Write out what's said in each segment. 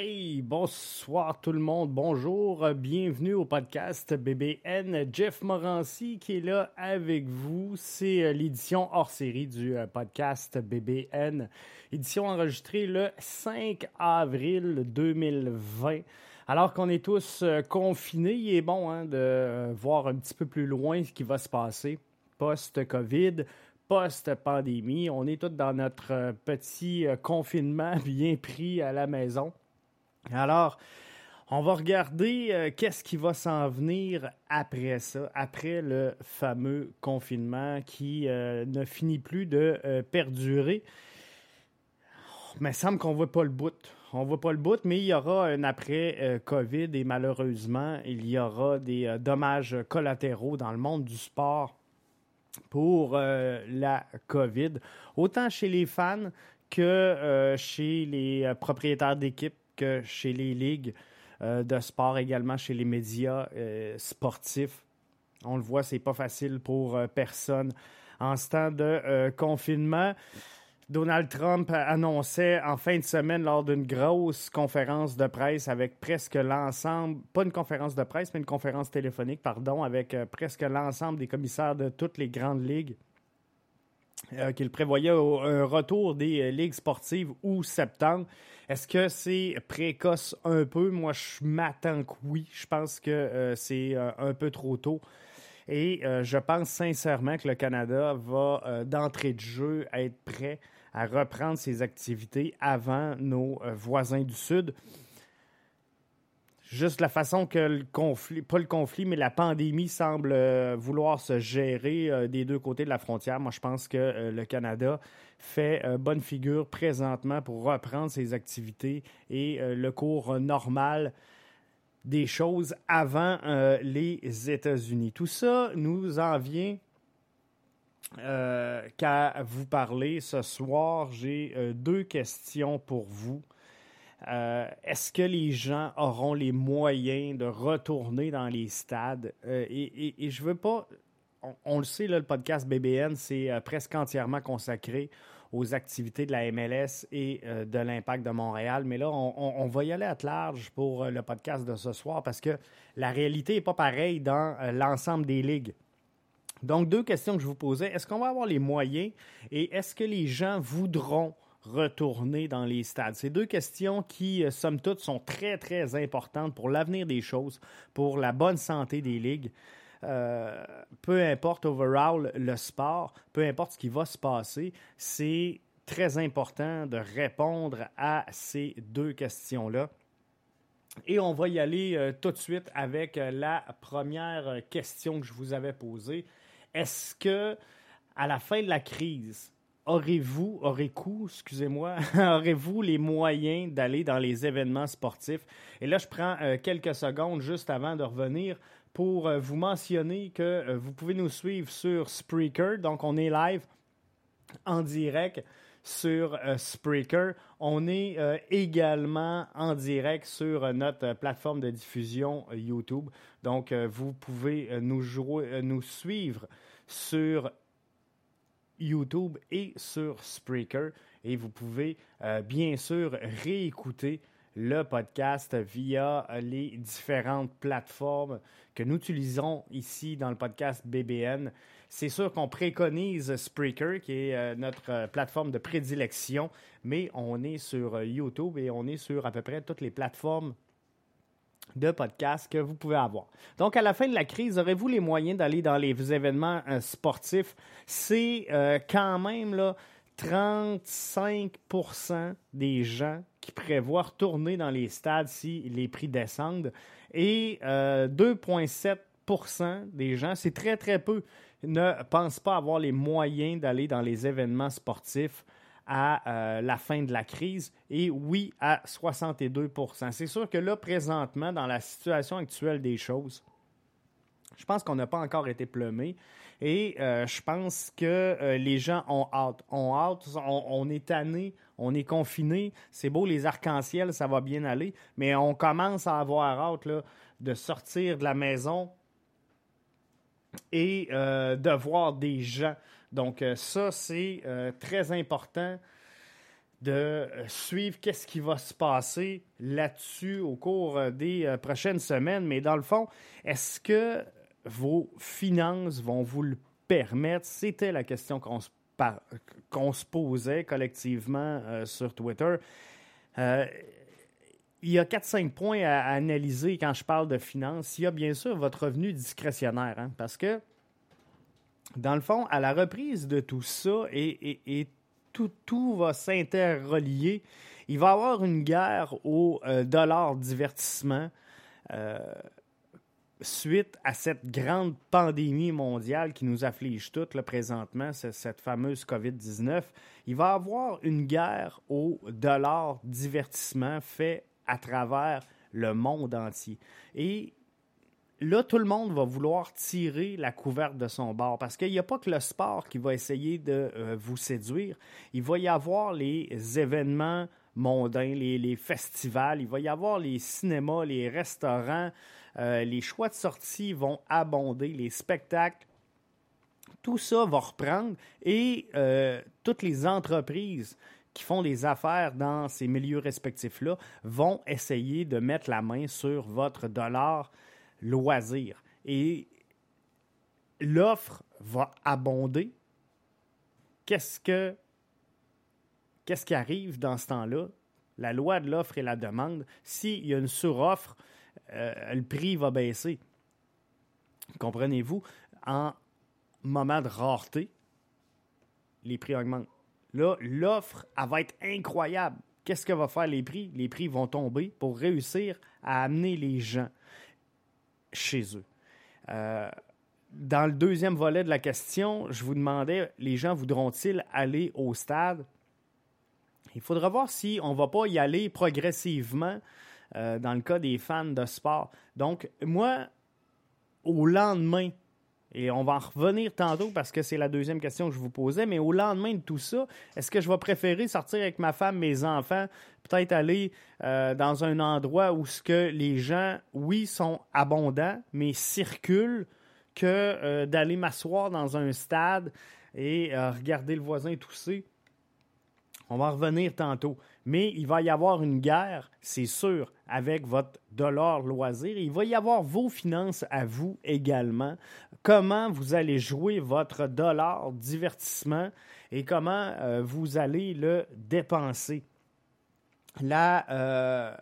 Hey, bonsoir tout le monde, bonjour, bienvenue au podcast BBN. Jeff Morancy qui est là avec vous. C'est euh, l'édition hors série du euh, podcast BBN, édition enregistrée le 5 avril 2020. Alors qu'on est tous euh, confinés, il est bon hein, de voir un petit peu plus loin ce qui va se passer post-COVID, post-pandémie. On est tous dans notre petit confinement bien pris à la maison. Alors, on va regarder euh, qu'est-ce qui va s'en venir après ça, après le fameux confinement qui euh, ne finit plus de euh, perdurer. Mais il semble qu'on ne voit pas le bout. On ne voit pas le bout, mais il y aura un après-COVID et malheureusement, il y aura des dommages collatéraux dans le monde du sport pour la COVID, autant chez les fans que chez les propriétaires d'équipes que chez les ligues euh, de sport, également chez les médias euh, sportifs. On le voit, c'est pas facile pour euh, personne. En ce temps de confinement, Donald Trump annonçait en fin de semaine lors d'une grosse conférence de presse avec presque l'ensemble, pas une conférence de presse, mais une conférence téléphonique, pardon, avec presque l'ensemble des commissaires de toutes les grandes ligues, qu'il prévoyait un retour des ligues sportives ou septembre. Est-ce que c'est précoce un peu? Moi, je m'attends que oui. Je pense que euh, c'est euh, un peu trop tôt. Et euh, je pense sincèrement que le Canada va, d'entrée de jeu, être prêt à reprendre ses activités avant nos voisins du Sud. Juste la façon que le conflit, pas le conflit, mais la pandémie semble vouloir se gérer des deux côtés de la frontière. Moi, je pense que le Canada fait euh, bonne figure présentement pour reprendre ses activités et euh, le cours normal des choses avant euh, les États-Unis. Tout ça nous en vient qu'à vous parler ce soir. J'ai deux questions pour vous. Est-ce que les gens auront les moyens de retourner dans les stades? et, je veux pas on, le sait, le podcast BBN, c'est euh, presque entièrement consacré aux activités de la MLS et euh, de l'Impact de Montréal. Mais là, on, va y aller à large pour euh, le podcast de ce soir parce que la réalité n'est pas pareille dans l'ensemble des ligues. Donc, deux questions que je vous posais. Est-ce qu'on va avoir les moyens et est-ce que les gens voudront retourner dans les stades? Ces deux questions qui, somme toute, sont très, très importantes pour l'avenir des choses, pour la bonne santé des ligues. Euh, peu importe overall le sport, peu importe ce qui va se passer, c'est très important de répondre à ces deux questions-là. Et on va y aller euh, tout de suite avec euh, la première question que je vous avais posée. Est-ce que à la fin de la crise, aurez-vous, aurez-vous, excusez-moi, aurez-vous les moyens d'aller dans les événements sportifs? Et là, je prends quelques secondes juste avant de revenir pour euh, vous mentionner que euh, vous pouvez nous suivre sur Spreaker. Donc, on est live en direct sur euh, Spreaker. On est également en direct sur notre plateforme de diffusion YouTube. Donc, vous pouvez nous, jouer, nous suivre sur YouTube et sur Spreaker. Et vous pouvez bien sûr réécouter le podcast via les différentes plateformes que nous utilisons ici dans le podcast BBN. C'est sûr qu'on préconise Spreaker, qui est euh, notre euh, plateforme de prédilection, mais on est sur euh, YouTube et on est sur à peu près toutes les plateformes de podcast que vous pouvez avoir. Donc, à la fin de la crise, aurez-vous les moyens d'aller dans les événements sportifs? C'est quand même là, 35% des gens qui prévoient retourner dans les stades si les prix descendent et 2,7% euh, des gens, c'est très très peu, ne pensent pas avoir les moyens d'aller dans les événements sportifs à la fin de la crise et oui à 62% C'est sûr que là, présentement, dans la situation actuelle des choses, je pense qu'on n'a pas encore été plumé. Et euh, je pense que euh, les gens ont hâte. On, hâte on, est tanné, on est confiné. C'est beau, les arcs-en-ciel, ça va bien aller. Mais on commence à avoir hâte de sortir de la maison et euh, de voir des gens. Donc, ça, c'est très important de suivre qu'est-ce qui va se passer là-dessus au cours des prochaines semaines. Mais dans le fond, est-ce que vos finances vont vous le permettre? C'était la question qu'on se, se, posait collectivement euh, sur Twitter. Euh, il y a 4-5 points à, analyser quand je parle de finances. Il y a bien sûr votre revenu discrétionnaire, hein, parce que, dans le fond, à la reprise de tout ça, et, tout, tout, va s'interrelier, il va y avoir une guerre au euh, dollar divertissement suite à cette grande pandémie mondiale qui nous afflige toutes là, présentement, cette fameuse COVID-19, il va y avoir une guerre au dollar divertissement fait à travers le monde entier. Et là, tout le monde va vouloir tirer la couverte de son bord parce qu'il n'y a pas que le sport qui va essayer de euh, vous séduire. Il va y avoir les événements mondains, les, les, festivals, il va y avoir les cinémas, les restaurants, euh, les choix de sortie vont abonder, les spectacles. Tout ça va reprendre et euh, toutes les entreprises qui font des affaires dans ces milieux respectifs-là vont essayer de mettre la main sur votre dollar loisir. Et l'offre va abonder. Qu'est-ce que qu'est-ce qui arrive dans ce temps-là? La loi de l'offre et la demande. S'il y a une suroffre, euh, le prix va baisser. Comprenez-vous? En moment de rareté, les prix augmentent. Là, l'offre, elle va être incroyable. Qu'est-ce que va faire les prix? Les prix vont tomber pour réussir à amener les gens chez eux. Euh, dans le deuxième volet de la question, je vous demandais, les gens voudront-ils aller au stade? Il faudra voir si on ne va pas y aller progressivement euh, dans le cas des fans de sport. Donc, moi, au lendemain, et on va en revenir tantôt parce que c'est la deuxième question que je vous posais, mais au lendemain de tout ça, est-ce que je vais préférer sortir avec ma femme, mes enfants, peut-être aller euh, dans un endroit où ce que les gens, oui, sont abondants, mais circulent, que euh, d'aller m'asseoir dans un stade et regarder le voisin tousser? On va en revenir tantôt. Mais il va y avoir une guerre, c'est sûr, avec votre dollar loisir. Il va y avoir vos finances à vous également. Comment vous allez jouer votre dollar divertissement et comment euh, vous allez le dépenser? Euh,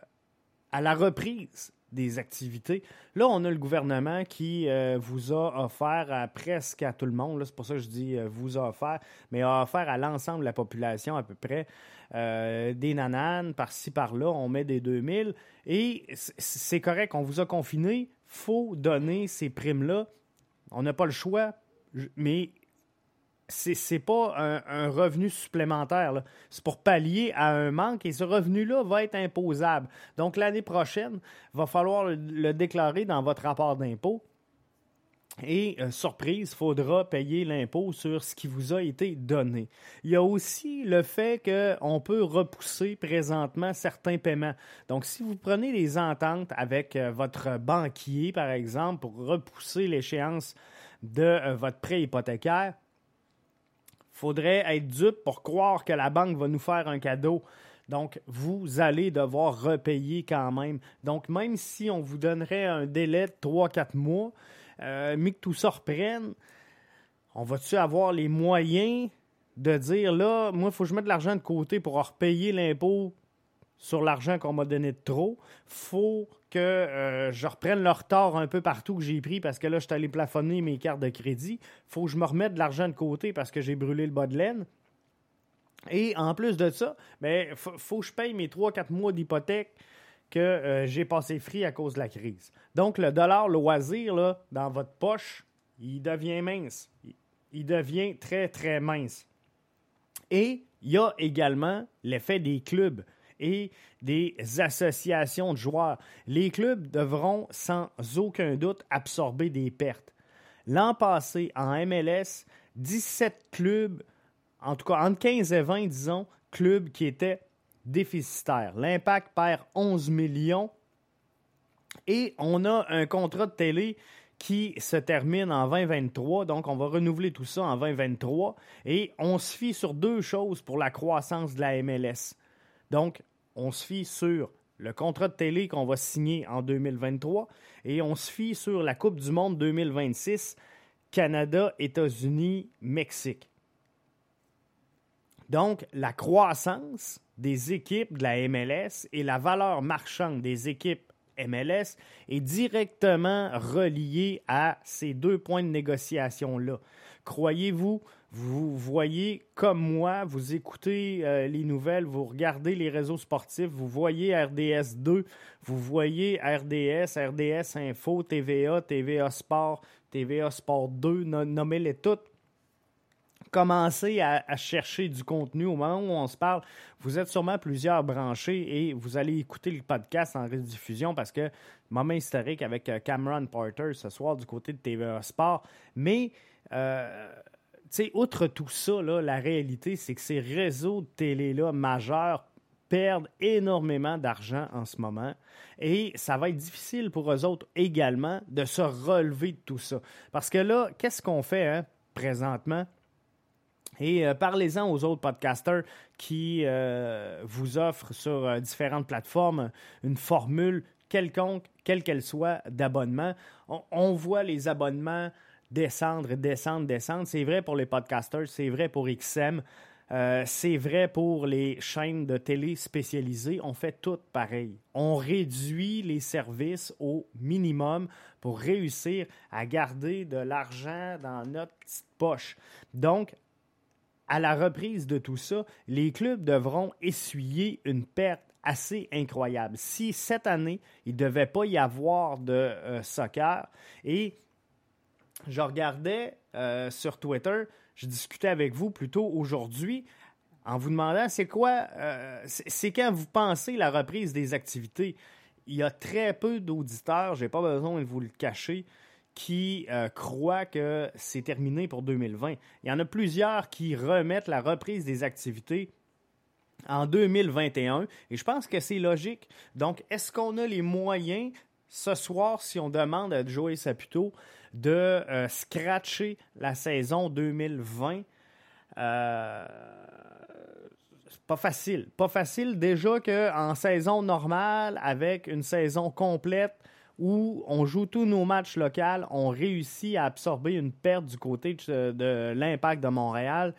à la reprise des activités. Là, on a le gouvernement qui euh, vous a offert à presque à tout le monde, c'est pour ça que je dis vous a offert, mais a offert à l'ensemble de la population à peu près euh, des nananes par-ci par-là, on met des 2000 et c'est correct, on vous a confiné, faut donner ces primes-là. On n'a pas le choix, mais c'est pas un, revenu supplémentaire. C'est pour pallier à un manque et ce revenu-là va être imposable. Donc l'année prochaine, il va falloir le déclarer dans votre rapport d'impôt. Et euh, surprise, il faudra payer l'impôt sur ce qui vous a été donné. Il y a aussi le fait qu'on peut repousser présentement certains paiements. Donc, si vous prenez des ententes avec euh, votre banquier, par exemple, pour repousser l'échéance de euh, votre prêt hypothécaire, faudrait être dupe pour croire que la banque va nous faire un cadeau. Donc, vous allez devoir repayer quand même. Donc, même si on vous donnerait un délai de 3-4 mois, euh, mais que tout ça reprenne, on va-tu avoir les moyens de dire là, moi, il faut que je mette de l'argent de côté pour repayer l'impôt sur l'argent qu'on m'a donné de trop. faut que euh, je reprenne le retard un peu partout que j'ai pris parce que là, je suis allé plafonner mes cartes de crédit. faut que je me remette de l'argent de côté parce que j'ai brûlé le bas de laine. Et en plus de ça, ben, faut, que je paye mes 3-4 mois d'hypothèque que euh, j'ai passé free à cause de la crise. Donc, le dollar loisir, dans votre poche, il devient mince. Il, devient très, très mince. Et il Il y a également l'effet des clubs et des associations de joueurs. Les clubs devront sans aucun doute absorber des pertes. L'an passé, en MLS, 17 clubs, en tout cas entre 15 et 20, disons, clubs qui étaient déficitaires. L'Impact perd 11 millions et on a un contrat de télé qui se termine en 2023. Donc, on va renouveler tout ça en 2023. Et on se fie sur deux choses pour la croissance de la MLS. Donc, on se fie sur le contrat de télé qu'on va signer en 2023 et on se fie sur la Coupe du Monde 2026, Canada, États-Unis, Mexique. Donc, la croissance des équipes de la MLS et la valeur marchande des équipes MLS est directement reliée à ces deux points de négociation-là. Croyez-vous vous voyez comme moi, vous écoutez euh, les nouvelles, vous regardez les réseaux sportifs, vous voyez RDS 2, vous voyez RDS, RDS Info, TVA, TVA Sport, TVA Sport 2, nommez-les toutes. Commencez à, chercher du contenu au moment où on se parle. Vous êtes sûrement plusieurs branchés et vous allez écouter le podcast en rediffusion parce que moment historique avec euh, Cameron Porter ce soir du côté de TVA Sport. Mais euh, sais, outre tout ça, la réalité, c'est que ces réseaux de télé-là majeurs perdent énormément d'argent en ce moment et ça va être difficile pour eux autres également de se relever de tout ça. Parce que là, qu'est-ce qu'on fait hein, présentement? Et euh, parlez-en aux autres podcasters qui euh, vous offrent sur euh, différentes plateformes une formule quelconque, quelle qu'elle soit, d'abonnement. on, voit les abonnements descendre, descendre, descendre. C'est vrai pour les podcasters, c'est vrai pour XM, euh, c'est vrai pour les chaînes de télé spécialisées. On fait tout pareil. On réduit les services au minimum pour réussir à garder de l'argent dans notre petite poche. Donc, à la reprise de tout ça, les clubs devront essuyer une perte assez incroyable. Si cette année, il ne devait pas y avoir de euh, soccer et je regardais euh, sur Twitter, je discutais avec vous plutôt aujourd'hui en vous demandant c'est quoi, euh, c'est quand vous pensez la reprise des activités. Il y a très peu d'auditeurs, j'ai pas besoin de vous le cacher, qui euh, croient que c'est terminé pour 2020. Il y en a plusieurs qui remettent la reprise des activités en 2021 et je pense que c'est logique. Donc, est-ce qu'on a les moyens ce soir, si on demande à Joey Saputo de euh, scratcher la saison 2020. Euh, pas facile. Pas facile déjà qu'en saison normale, avec une saison complète où on joue tous nos matchs locaux, on réussit à absorber une perte du côté de, de l'impact de Montréal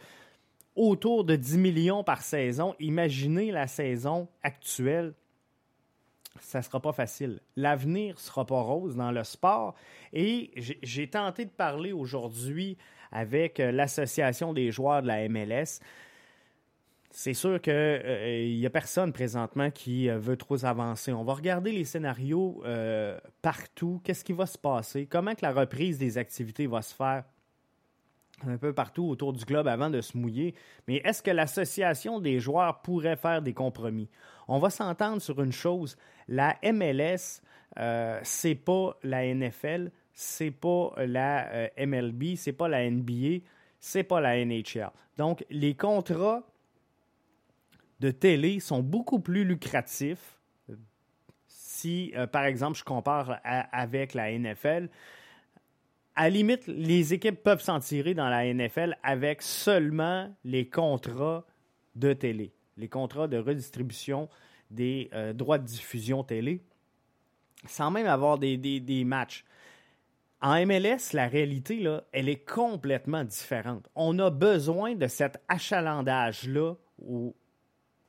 autour de 10 millions par saison. Imaginez la saison actuelle ça ne sera pas facile. L'avenir ne sera pas rose dans le sport. Et j'ai tenté de parler aujourd'hui avec euh, l'Association des joueurs de la MLS. C'est sûr qu'il euh, n'y a personne présentement qui euh, veut trop avancer. On va regarder les scénarios partout. Qu'est-ce qui va se passer? Comment que la reprise des activités va se faire? Un peu partout autour du globe avant de se mouiller. Mais est-ce que l'association des joueurs pourrait faire des compromis? On va s'entendre sur une chose. La MLS, euh, c'est pas la NFL, c'est pas la euh, MLB, c'est pas la NBA, c'est pas la NHL. Donc, les contrats de télé sont beaucoup plus lucratifs si, euh, par exemple, je compare avec la NFL à la limite, les équipes peuvent s'en tirer dans la NFL avec seulement les contrats de télé, les contrats de redistribution des euh, droits de diffusion télé, sans même avoir des, matchs. En MLS, la réalité, là, elle est complètement différente. On a besoin de cet achalandage-là au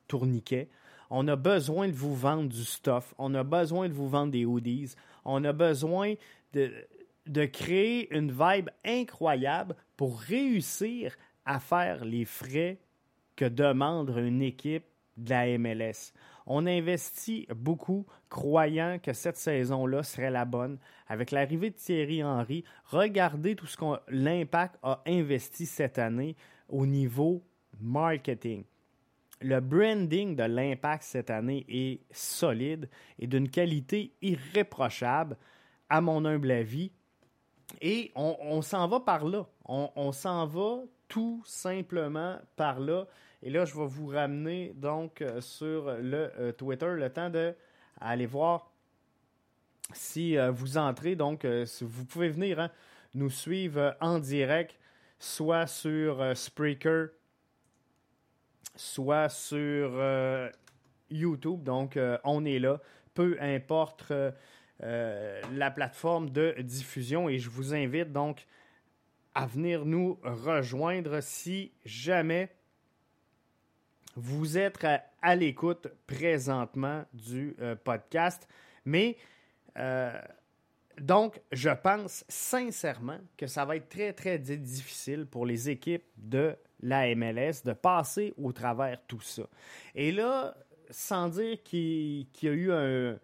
tourniquet. On a besoin de vous vendre du stuff. On a besoin de vous vendre des hoodies. On a besoin de, de créer une vibe incroyable pour réussir à faire les frais que demande une équipe de la MLS. On investit beaucoup, croyant que cette saison-là serait la bonne. Avec l'arrivée de Thierry Henry, regardez tout ce que l'impact a investi cette année au niveau marketing. le branding de l'impact cette année est solide et d'une qualité irréprochable, à mon humble avis. Et on, s'en va par là. On, s'en va tout simplement par là. Et là, je vais vous ramener donc euh, sur le euh, Twitter le temps de aller voir si euh, vous entrez. Donc, vous pouvez venir hein, nous suivre en direct, soit sur Spreaker, soit sur YouTube. Donc, on est là. Peu importe la plateforme de diffusion. Et je vous invite donc à venir nous rejoindre si jamais vous êtes à, l'écoute présentement du euh, podcast. Mais euh, donc, je pense sincèrement que ça va être très, très difficile pour les équipes de la MLS de passer au travers tout ça. Et là, sans dire qu'il y a eu un,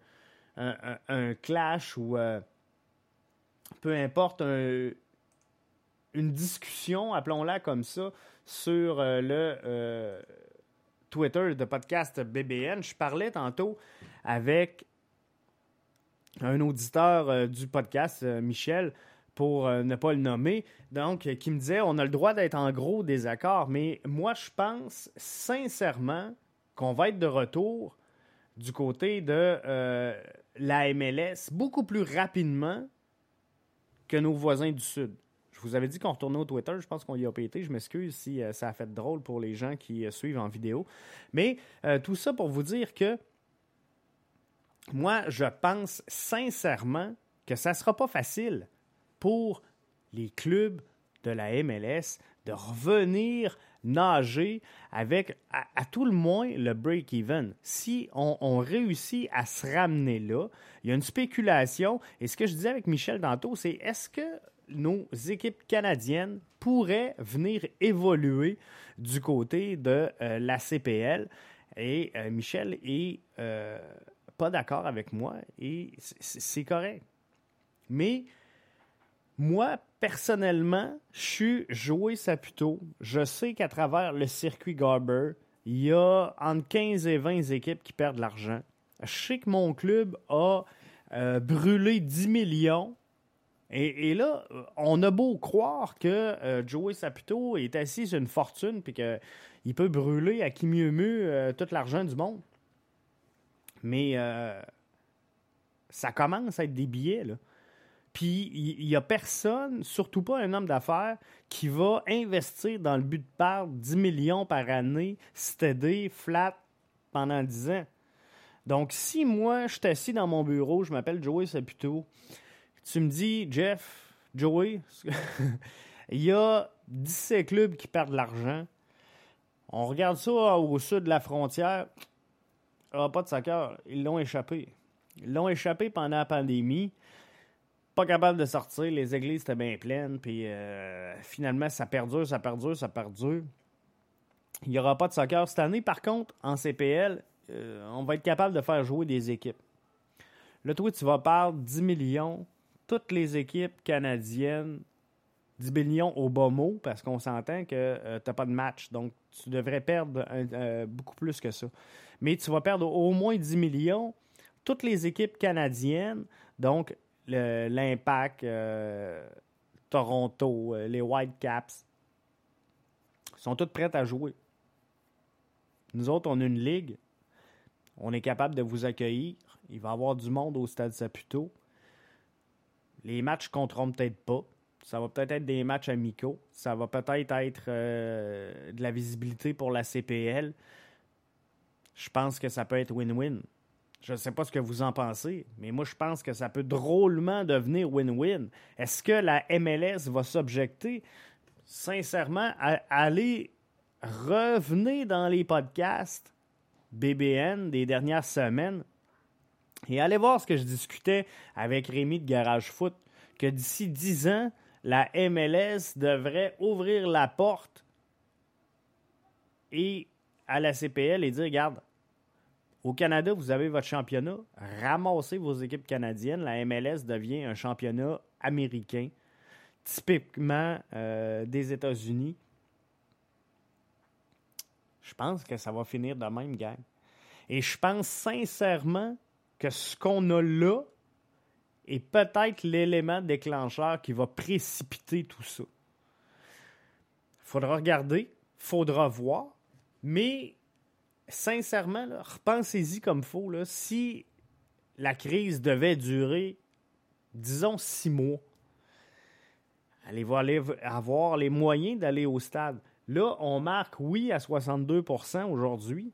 clash ou euh, peu importe, une discussion, appelons-la comme ça, sur le Twitter de podcast BBN. Je parlais tantôt avec un auditeur euh, du podcast, euh, Michel, pour euh, ne pas le nommer, donc qui me disait on a le droit d'être en gros désaccord, mais moi je pense sincèrement qu'on va être de retour du côté de la MLS beaucoup plus rapidement que nos voisins du Sud. Je vous avais dit qu'on retournait au Twitter. Je pense qu'on y a pété. Je m'excuse si euh, ça a fait drôle pour les gens qui euh, suivent en vidéo. Mais euh, tout ça pour vous dire que moi, je pense sincèrement que ça ne sera pas facile pour les clubs de la MLS de revenir nager avec, à, tout le moins, le break-even. Si on, réussit à se ramener là, il y a une spéculation. Et ce que je disais avec Michel Danto, c'est est-ce que nos équipes canadiennes pourraient venir évoluer du côté de euh, la CPL. Et euh, Michel est euh, pas d'accord avec moi et c'est correct. Mais moi, personnellement, je suis joué Saputo. Je sais qu'à travers le circuit Garber, il y a entre 15 et 20 équipes qui perdent de l'argent. Je sais que mon club a brûlé 10 millions et, là, on a beau croire que euh, Joey Saputo est assis sur une fortune puis qu'il peut brûler à qui mieux mieux euh, tout l'argent du monde. Mais euh, ça commence à être des billets, là. Puis il n'y a personne, surtout pas un homme d'affaires, qui va investir dans le but de perdre 10 millions par année, steady, flat, pendant 10 ans. Donc, si moi, je suis assis dans mon bureau, je m'appelle Joey Saputo, tu me dis, Jeff, Joey, il y a 17 clubs qui perdent de l'argent. On regarde ça au sud de la frontière. Ah, pas de soccer. Ils l'ont échappé. Ils l'ont échappé pendant la pandémie. Pas capable de sortir. Les églises étaient bien pleines. Puis euh, finalement, ça perdure, ça perdure, ça perdure. Il n'y aura pas de soccer cette année. Par contre, en CPL, euh, on va être capable de faire jouer des équipes. Là, toi, tu vas perdre 10 millions toutes les équipes canadiennes 10 millions au bas mot parce qu'on s'entend que euh, tu n'as pas de match. Donc, tu devrais perdre euh, beaucoup plus que ça. Mais tu vas perdre au moins 10 millions. Toutes les équipes canadiennes, donc l'Impact, euh, Toronto, les Whitecaps, sont toutes prêtes à jouer. Nous autres, on a une ligue. On est capable de vous accueillir. Il va y avoir du monde au Stade Saputo. Les matchs compteront peut-être pas. Ça va peut-être être des matchs amicaux. Ça va peut-être être, euh, de la visibilité pour la CPL. Je pense que ça peut être win-win. Je ne sais pas ce que vous en pensez, mais moi, je pense que ça peut drôlement devenir win-win. Est-ce que la MLS va s'objecter, sincèrement, à aller revenir dans les podcasts BBN des dernières semaines et allez voir ce que je discutais avec Rémi de Garage Foot, que d'ici 10 ans, la MLS devrait ouvrir la porte et à la CPL et dire, regarde, au Canada, vous avez votre championnat, ramassez vos équipes canadiennes, la MLS devient un championnat américain, typiquement euh, des États-Unis. Je pense que ça va finir de même, gang. Et je pense sincèrement que ce qu'on a là est peut-être l'élément déclencheur qui va précipiter tout ça. Faudra regarder, faudra voir, mais sincèrement, repensez-y comme faut. si la crise devait durer, disons, six mois, allez-vous aller avoir les moyens d'aller au stade? Là, on marque oui à 62% aujourd'hui.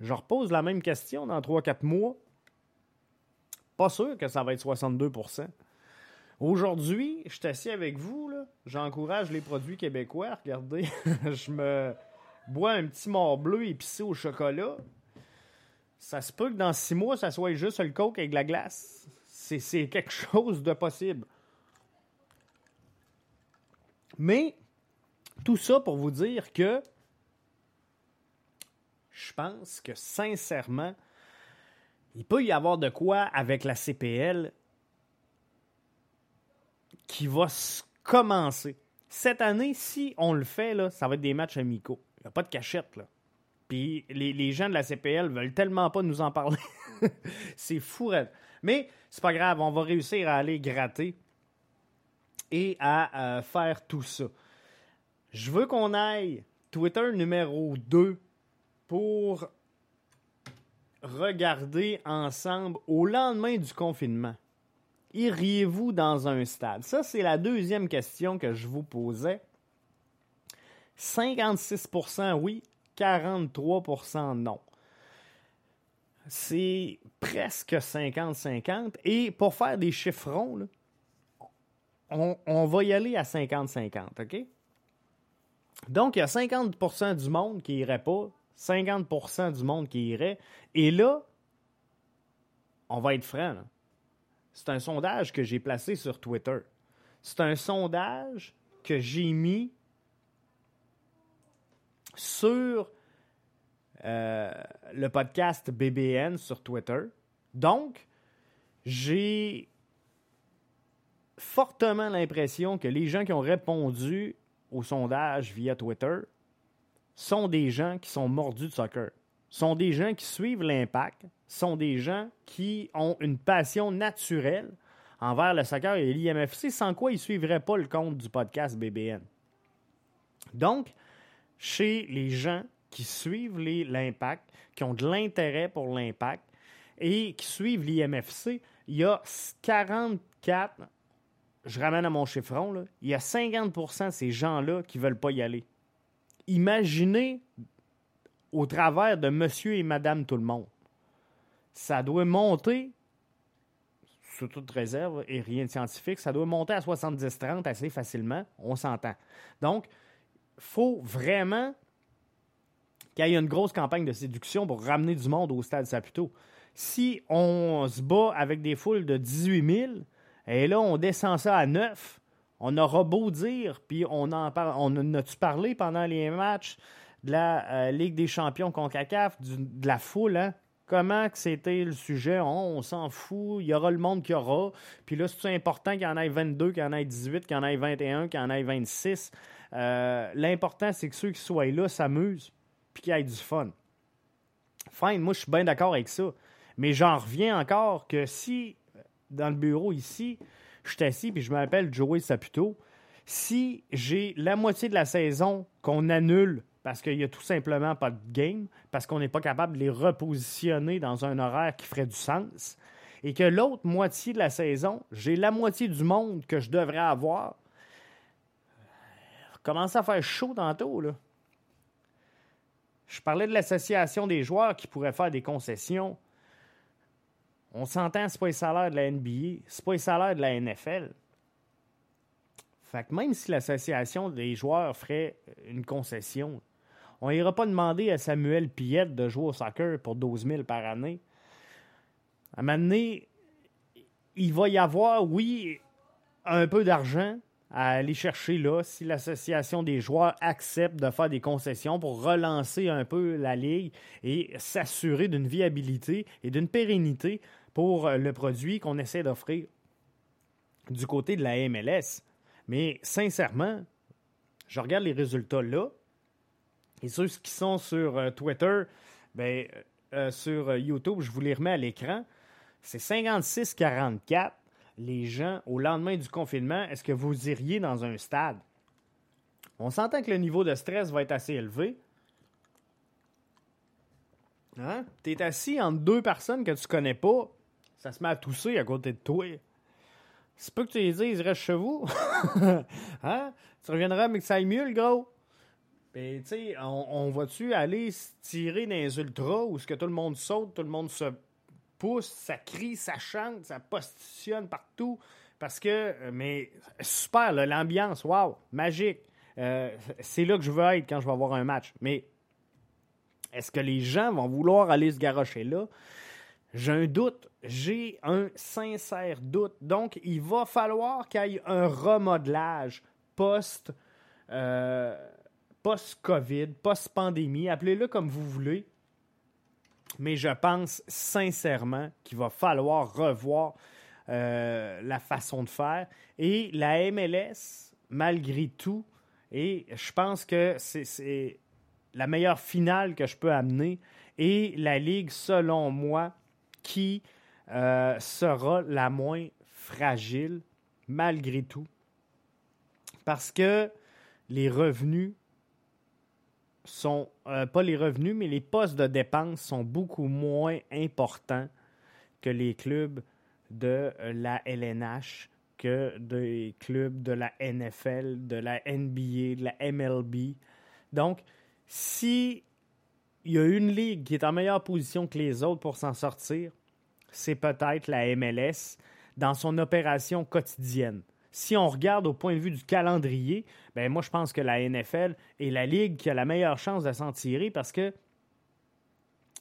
Je repose la même question dans 3-4 mois. Pas sûr que ça va être 62% Aujourd'hui, je suis assis avec vous, j'encourage les produits québécois. Regardez, je me bois un petit mort bleu épicé au chocolat. Ça se peut que dans six mois, ça soit juste le coke avec la glace. C'est quelque chose de possible. Mais tout ça pour vous dire que je pense que sincèrement, il peut y avoir de quoi avec la CPL qui va commencer. Cette année, si on le fait, là, ça va être des matchs amicaux. Il n'y a pas de cachette. Là. Puis les, gens de la CPL veulent tellement pas nous en parler. c'est fou. Mais c'est pas grave, on va réussir à aller gratter et à euh, faire tout ça. Je veux qu'on aille Twitter numéro 2 pour regarder ensemble au lendemain du confinement. Iriez-vous dans un stade? Ça, c'est la deuxième question que je vous posais. 56% oui, 43% non. C'est presque 50-50. Et pour faire des chiffrons, on, va y aller à 50-50, OK? Donc, il y a 50% du monde qui irait pas, 50% du monde qui irait. Et là, on va être franc. C'est un sondage que j'ai placé sur Twitter. C'est un sondage que j'ai mis sur euh, le podcast BBN sur Twitter. Donc, j'ai fortement l'impression que les gens qui ont répondu au sondage via Twitter sont des gens qui sont mordus de soccer, sont des gens qui suivent l'impact, sont des gens qui ont une passion naturelle envers le soccer et l'IMFC, sans quoi ils ne suivraient pas le compte du podcast BBN. Donc, chez les gens qui suivent l'impact, qui ont de l'intérêt pour l'impact et qui suivent l'IMFC, il y a 44 je ramène à mon chiffron, il y a 50% de ces gens-là qui ne veulent pas y aller. Imaginez au travers de monsieur et madame tout le monde. Ça doit monter, sous toute réserve et rien de scientifique, ça doit monter à 70-30 assez facilement, on s'entend. Donc, faut vraiment qu'il y ait une grosse campagne de séduction pour ramener du monde au stade Saputo. Si on se bat avec des foules de 18 000, et là, on descend ça à 9. On aura beau dire, puis on en, parle, a-tu parlé pendant les matchs de la euh, Ligue des champions CONCACAF, de la foule, hein? Comment c'était le sujet? On, s'en fout, il y aura le monde qu'il y aura. Puis là, c'est important qu'il y en ait 22, qu'il y en ait 18, qu'il y en ait 21, qu'il y en ait 26. Euh, l'important, c'est que ceux qui soient là s'amusent, puis qu'il y ait du fun. Fine, moi, je suis bien d'accord avec ça. Mais j'en reviens encore que si dans le bureau ici, je suis assis puis je m'appelle Joey Saputo. Si j'ai la moitié de la saison qu'on annule parce qu'il n'y a tout simplement pas de game, parce qu'on n'est pas capable de les repositionner dans un horaire qui ferait du sens, et que l'autre moitié de la saison, j'ai la moitié du monde que je devrais avoir, commence à faire chaud tantôt, là. Je parlais de l'association des joueurs qui pourraient faire des concessions. On s'entend, c'est pas les salaires de la NBA, c'est pas les salaires de la NFL. Fait que même si l'association des joueurs ferait une concession, on n'ira pas demander à Samuel Piette de jouer au soccer pour 12 000 par année. À un moment donné, il va y avoir, oui, un peu d'argent à aller chercher là si l'association des joueurs accepte de faire des concessions pour relancer un peu la ligue et s'assurer d'une viabilité et d'une pérennité pour le produit qu'on essaie d'offrir du côté de la MLS. Mais sincèrement, je regarde les résultats là. Et ceux qui sont sur Twitter, ben, sur YouTube, je vous les remets à l'écran. C'est 56-44. Les gens, au lendemain du confinement, est-ce que vous iriez dans un stade? On s'entend que le niveau de stress va être assez élevé. Hein? Tu es assis entre deux personnes que tu connais pas, ça se met à tousser à côté de toi. C'est pas que tu les dises, reste chez vous. hein? Tu reviendras, mais que ça aille mieux, le gros. Tu sais, on, va-tu aller se tirer dans les ultras où ce que tout le monde saute, tout le monde se pousse, ça crie, ça chante, ça positionne partout? Parce que, euh, mais super, l'ambiance, wow, magique. Euh, c'est là que je veux être quand je vais avoir un match. Mais est-ce que les gens vont vouloir aller se garocher là? J'ai un doute. J'ai un sincère doute. Donc, il va falloir qu'il y ait un remodelage post, euh, post-COVID, post-pandémie. Appelez-le comme vous voulez. Mais je pense sincèrement qu'il va falloir revoir euh, la façon de faire. Et la MLS, malgré tout, et je pense que c'est la meilleure finale que je peux amener et la ligue, selon moi, qui euh, sera la moins fragile malgré tout. Parce que les revenus sont, euh, pas les revenus, mais les postes de dépenses sont beaucoup moins importants que les clubs de la LNH, que des clubs de la NFL, de la NBA, de la MLB. Donc, si il y a une ligue qui est en meilleure position que les autres pour s'en sortir, c'est peut-être la MLS dans son opération quotidienne. Si on regarde au point de vue du calendrier, ben moi je pense que la NFL est la ligue qui a la meilleure chance de s'en tirer parce que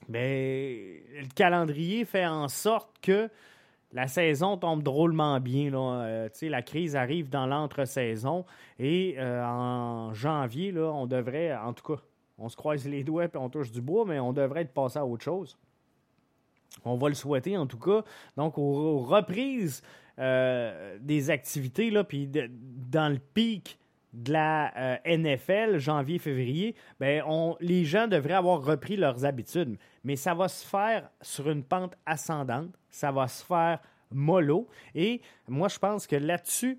ben, le calendrier fait en sorte que la saison tombe drôlement bien. Là. Euh, la crise arrive dans l'entre-saison et euh, en janvier, on devrait, en tout cas, on se croise les doigts et on touche du bois, mais on devrait être passé à autre chose. On va le souhaiter en tout cas. Donc, aux, reprises euh, des activités, là, puis dans le pic de la NFL, janvier-février, ben les gens devraient avoir repris leurs habitudes. Mais ça va se faire sur une pente ascendante ça va se faire mollo. Et moi, je pense que là-dessus,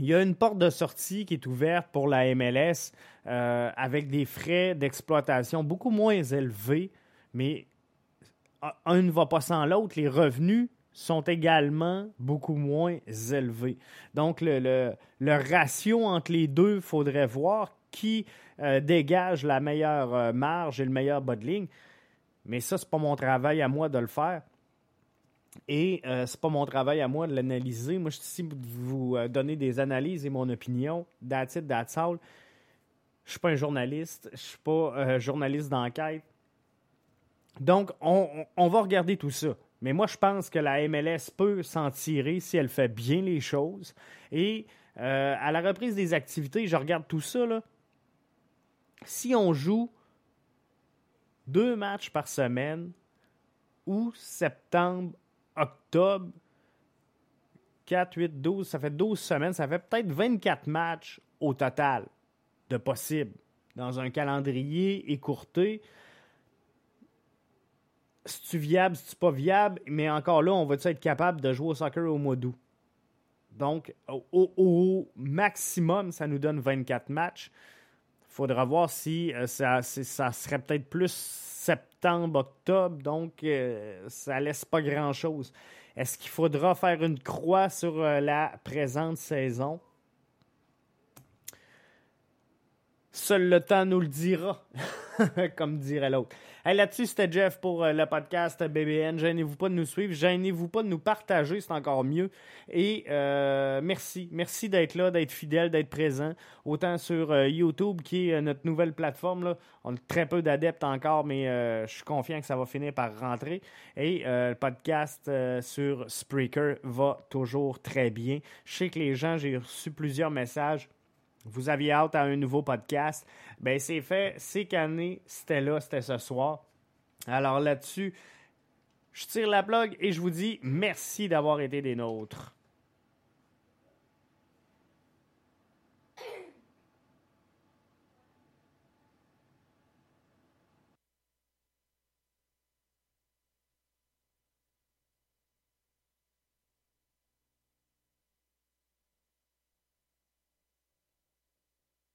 il y a une porte de sortie qui est ouverte pour la MLS euh, avec des frais d'exploitation beaucoup moins élevés, mais un ne va pas sans l'autre. Les revenus sont également beaucoup moins élevés. Donc, le, ratio entre les deux, il faudrait voir qui euh, dégage la meilleure euh, marge et le meilleur bas de ligne. Mais ça, ce n'est pas mon travail à moi de le faire. Et euh, c'est pas mon travail à moi de l'analyser. Moi, je suis ici pour vous euh, donner des analyses et mon opinion. That's it, that's all. Je suis pas un journaliste. Je suis pas journaliste d'enquête. Donc, on, va regarder tout ça. Mais moi, je pense que la MLS peut s'en tirer si elle fait bien les choses. Et à la reprise des activités, je regarde tout ça. Si on joue deux matchs par semaine, ou septembre, octobre, 4, 8, 12, ça fait 12 semaines, ça fait peut-être 24 matchs au total de possible dans un calendrier écourté. Si tu viable, si tu pas viable, mais encore là, on va être capable de jouer au soccer au mois d'août? Donc, au, maximum, ça nous donne 24 matchs. Il faudra voir si euh, ça, ça serait peut-être plus septembre, octobre, donc euh, ça laisse pas grand-chose. Est-ce qu'il faudra faire une croix sur euh, la présente saison? Seul le temps nous le dira, comme dirait l'autre. Là-dessus, c'était Jeff pour euh, le podcast BBN. Gênez-vous pas de nous suivre, gênez-vous pas de nous partager, c'est encore mieux. Et euh, merci, merci d'être là, d'être fidèle, d'être présent, autant sur euh, YouTube qui est notre nouvelle plateforme. On a très peu d'adeptes encore, mais je suis confiant que ça va finir par rentrer. Et le podcast sur Spreaker va toujours très bien. Je sais que les gens, j'ai reçu plusieurs messages vous aviez hâte à un nouveau podcast, ben c'est fait, c'est canné, c'était là, c'était ce soir. Alors là-dessus, je tire la plug et je vous dis merci d'avoir été des nôtres.